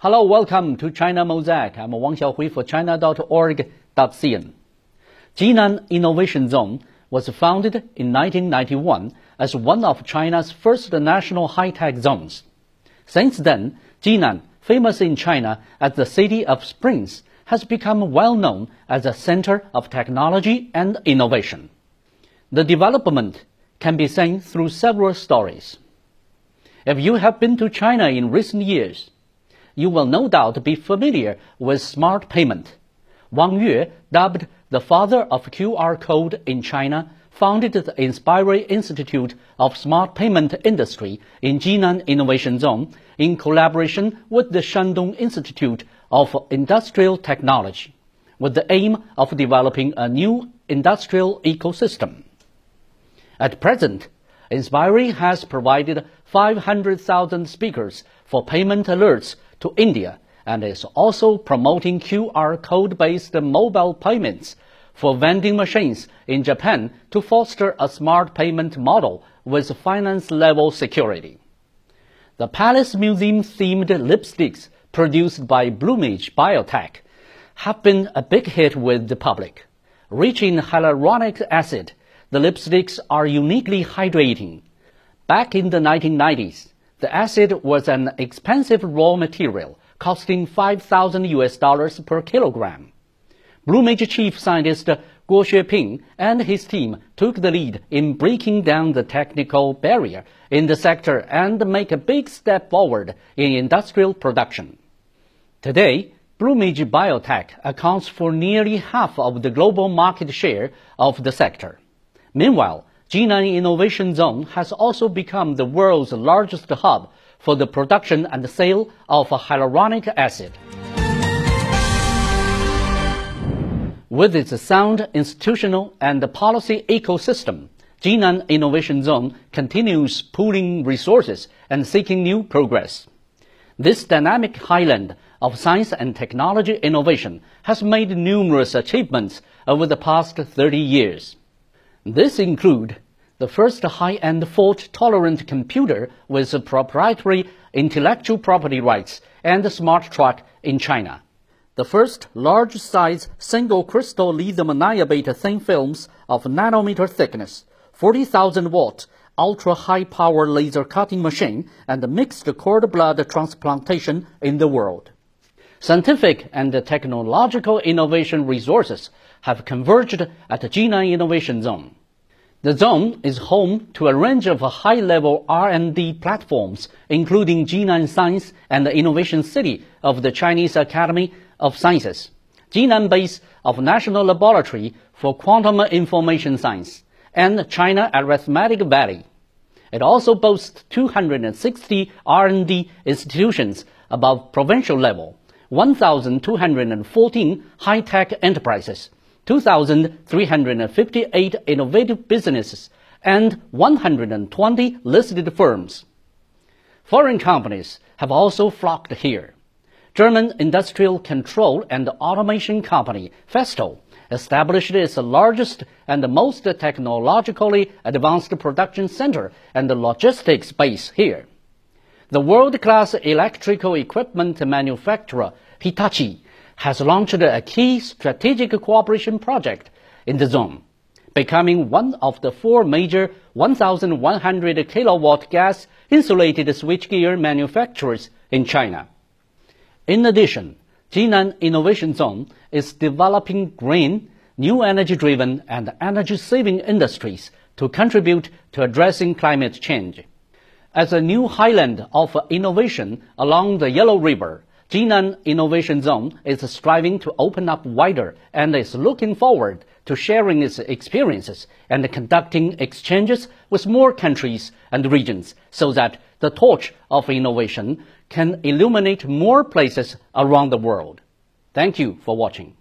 Hello, welcome to China Mosaic. I'm Wang Xiaohui for China.org.cn. Jinan Innovation Zone was founded in 1991 as one of China's first national high-tech zones. Since then, Jinan, famous in China as the City of Springs, has become well known as a center of technology and innovation. The development can be seen through several stories. If you have been to China in recent years, you will no doubt be familiar with smart payment. Wang Yue, dubbed the father of QR code in China, founded the Inspiry Institute of Smart Payment Industry in Jinan Innovation Zone in collaboration with the Shandong Institute of Industrial Technology, with the aim of developing a new industrial ecosystem. At present, Inspiry has provided 500,000 speakers for payment alerts to India and is also promoting QR code-based mobile payments for vending machines in Japan to foster a smart payment model with finance-level security. The Palace Museum-themed lipsticks produced by Bloomage Biotech have been a big hit with the public. Rich in hyaluronic acid, the lipsticks are uniquely hydrating. Back in the 1990s, the acid was an expensive raw material, costing 5,000 US dollars per kilogram. Blue Bloomage chief scientist Guo Xueping and his team took the lead in breaking down the technical barrier in the sector and make a big step forward in industrial production. Today, Blue Bloomage Biotech accounts for nearly half of the global market share of the sector. Meanwhile, Jinan Innovation Zone has also become the world's largest hub for the production and sale of hyaluronic acid. With its sound institutional and policy ecosystem, Jinan Innovation Zone continues pooling resources and seeking new progress. This dynamic highland of science and technology innovation has made numerous achievements over the past 30 years. This include the first high-end fault-tolerant computer with proprietary intellectual property rights and smart truck in China. The first large-size single crystal lithium niobate thin films of nanometer thickness, 40,000 watt, ultra-high power laser cutting machine and mixed cord blood transplantation in the world. Scientific and technological innovation resources have converged at the Jinan Innovation Zone. The zone is home to a range of high-level R&D platforms, including Jinan Science and the Innovation City of the Chinese Academy of Sciences, Jinan Base of National Laboratory for Quantum Information Science, and China Arithmetic Valley. It also boasts 260 R&D institutions above provincial level, 1,214 high-tech enterprises, 2,358 innovative businesses, and 120 listed firms. Foreign companies have also flocked here. German industrial control and automation company Festo established its largest and most technologically advanced production center and logistics base here. The world-class electrical equipment manufacturer Hitachi has launched a key strategic cooperation project in the zone, becoming one of the four major 1,100 kilowatt gas insulated switchgear manufacturers in China. In addition, Jinan Innovation Zone is developing green, new energy driven, and energy saving industries to contribute to addressing climate change. As a new highland of innovation along the Yellow River, Jinan Innovation Zone is striving to open up wider and is looking forward to sharing its experiences and conducting exchanges with more countries and regions so that the torch of innovation can illuminate more places around the world. Thank you for watching.